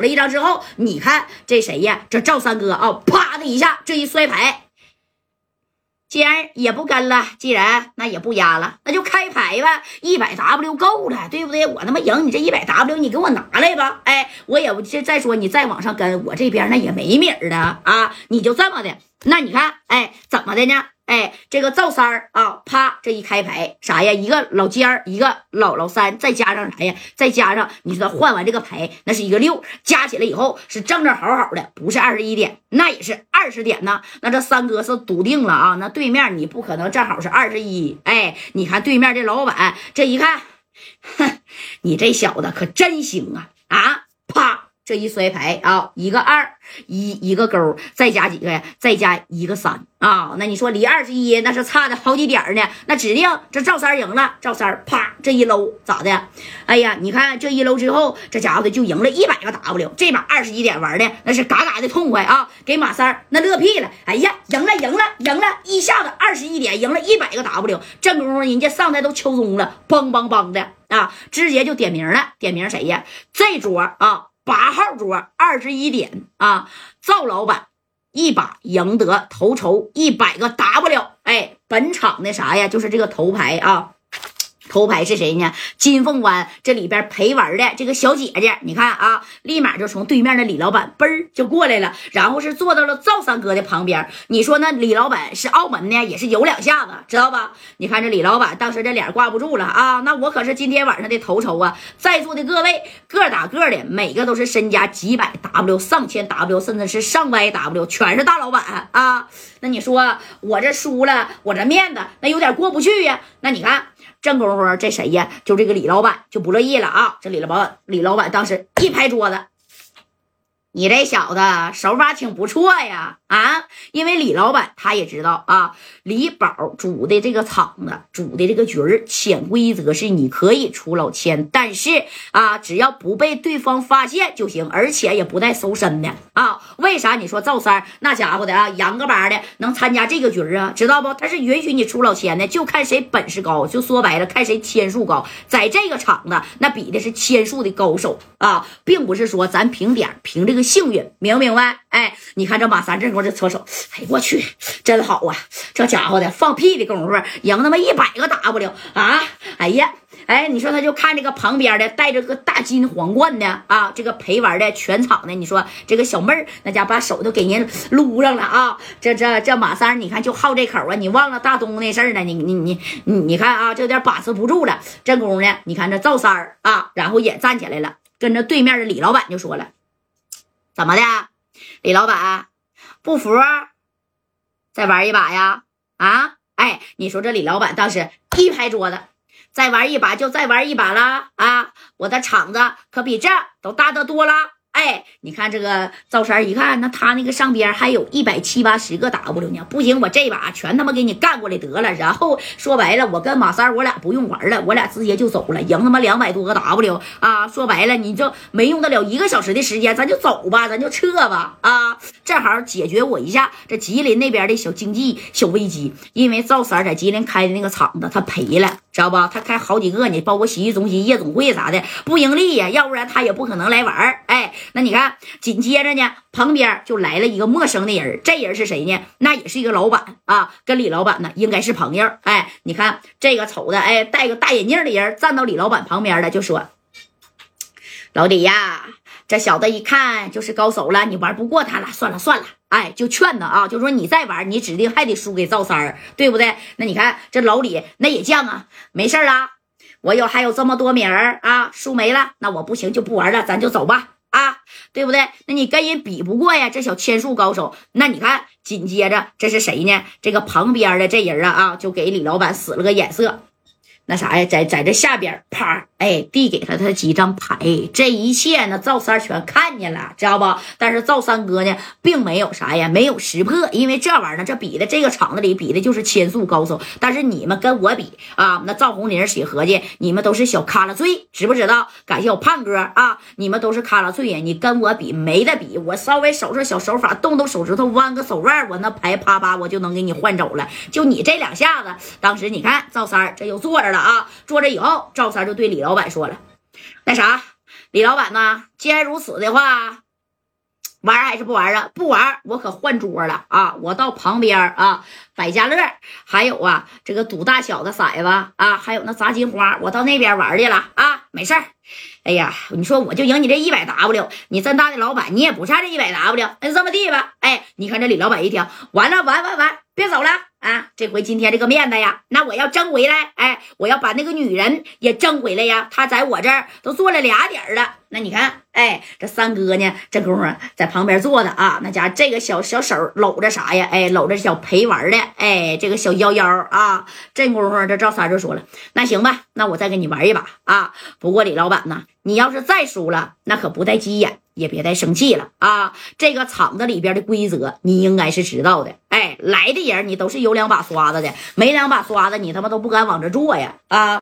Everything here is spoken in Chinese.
了一张之后，你看这谁呀？这赵三哥啊，啪的一下，这一摔牌，既然也不跟了，既然那也不压了，那就开牌吧。一百 W 够了，对不对？我他妈赢你这一百 W，你给我拿来吧。哎，我也不这再说你再往上跟，我这边那也没米儿的啊。你就这么的，那你看，哎，怎么的呢？哎，这个赵三儿啊，啪，这一开牌啥呀？一个老尖儿，一个老老三，再加上啥呀？再加上你说换完这个牌，那是一个六，加起来以后是正正好好的，不是二十一点，那也是二十点呢。那这三哥是笃定了啊，那对面你不可能正好是二十一。哎，你看对面这老板这一看，哼，你这小子可真行啊啊！啪。这一摔牌啊，一个二一一个勾，再加几个呀？再加一个三啊！那你说离二十一那是差的好几点呢？那指定这赵三赢了。赵三啪这一搂咋的？哎呀，你看这一搂之后，这家伙的就赢了一百个 W。这把二十一点玩的那是嘎嘎的痛快啊！给马三那乐屁了。哎呀，赢了赢了赢了！一下子二十一点赢了一百个 W。正功夫人家上台都敲钟了，梆梆梆的啊！直接就点名了，点名谁呀？这桌啊。八号桌二十一点啊，赵老板一把赢得头筹一百个 W，哎，本场的啥呀？就是这个头牌啊。头牌是谁呢？金凤湾这里边陪玩的这个小姐姐，你看啊，立马就从对面的李老板嘣儿就过来了，然后是坐到了赵三哥的旁边。你说那李老板是澳门呢，也是有两下子，知道吧？你看这李老板当时这脸挂不住了啊！那我可是今天晚上的头筹啊，在座的各位个打个的，每个都是身家几百 W、上千 W，甚至是上百 W，全是大老板啊！那你说我这输了，我这面子那有点过不去呀？那你看。正功夫，这谁呀？就这个李老板就不乐意了啊！这李老板，李老板当时一拍桌子。你这小子手法挺不错呀，啊！因为李老板他也知道啊，李宝组的这个场子，组的这个局儿，潜规则是你可以出老千，但是啊，只要不被对方发现就行，而且也不带搜身的啊。为啥？你说赵三那家伙的啊，洋个巴的能参加这个局儿啊？知道不？他是允许你出老千的，就看谁本事高，就说白了，看谁千数高。在这个场子，那比的是千数的高手啊，并不是说咱凭点凭这个。幸运，明不明白？哎，你看这马三这这搓手，哎，我去，真好啊！这家伙的放屁的功夫，赢他妈一百个 W 啊！哎呀，哎，你说他就看这个旁边的带着个大金皇冠的啊，这个陪玩的全场的，你说这个小妹儿那家把手都给人撸上了啊！这这这马三，你看就好这口啊！你忘了大东那事儿了？你你你你你看啊，这有点把持不住了。这功夫呢，你看这赵三儿啊，然后也站起来了，跟着对面的李老板就说了。怎么的，李老板不服，再玩一把呀？啊，哎，你说这李老板当时一拍桌子，再玩一把就再玩一把了啊！我的场子可比这都大得多了。哎，你看这个赵三一看，那他那个上边还有一百七八十个 W 呢，不行，我这把全他妈给你干过来得了。然后说白了，我跟马三我俩不用玩了，我俩直接就走了，赢他妈两百多个 W 啊！说白了，你就没用得了一个小时的时间，咱就走吧，咱就撤吧啊！正好解决我一下这吉林那边的小经济小危机，因为赵三在吉林开的那个厂子他赔了，知道吧？他开好几个呢，包括洗浴中心、夜总会啥的不盈利呀，要不然他也不可能来玩哎。那你看，紧接着呢，旁边就来了一个陌生的人，这人是谁呢？那也是一个老板啊，跟李老板呢应该是朋友。哎，你看这个瞅的，哎，戴个大眼镜的人站到李老板旁边了，就说：“老李呀，这小子一看就是高手了，你玩不过他了，算了算了。”哎，就劝他啊，就说你再玩，你指定还得输给赵三儿，对不对？那你看这老李那也犟啊，没事啦，我有还有这么多名儿啊，输没了，那我不行就不玩了，咱就走吧。啊，对不对？那你跟人比不过呀，这小千术高手。那你看，紧接着这是谁呢？这个旁边的这人啊啊，就给李老板使了个眼色。那啥呀，在在这下边，啪，哎，递给他他几张牌，这一切呢，赵三全看见了，知道不？但是赵三哥呢，并没有啥呀，没有识破，因为这玩意儿呢，这比的这个场子里比的就是千术高手。但是你们跟我比啊，那赵红林谁合计，你们都是小卡拉脆，知不知道？感谢我胖哥啊，你们都是卡拉脆呀，你跟我比没得比，我稍微手上小手法，动动手指头，弯个手腕，我那牌啪啪，我就能给你换走了。就你这两下子，当时你看赵三这又坐着了。啊，坐着以后，赵三就对李老板说了：“那啥，李老板呢，既然如此的话。玩还是不玩啊？不玩，我可换桌了啊！我到旁边啊，百家乐，还有啊，这个赌大小的骰子啊，还有那砸金花，我到那边玩去了啊！没事儿。哎呀，你说我就赢你这一百 W，你这么大的老板，你也不差这一百 W，那就这么地吧。哎，你看这李老板一听，完了，完完完，别走了啊！这回今天这个面子呀，那我要争回来。哎，我要把那个女人也争回来呀！她在我这儿都做了俩点了。那你看，哎，这三哥呢，这功夫在旁边坐着啊，那家这个小小手搂着啥呀？哎，搂着小陪玩的，哎，这个小腰腰啊。这功夫，这赵三就说了：“那行吧，那我再跟你玩一把啊。不过李老板呢，你要是再输了，那可不带急眼，也别再生气了啊。这个厂子里边的规则，你应该是知道的。哎，来的人你都是有两把刷子的，没两把刷子，你他妈都不敢往这坐呀啊。”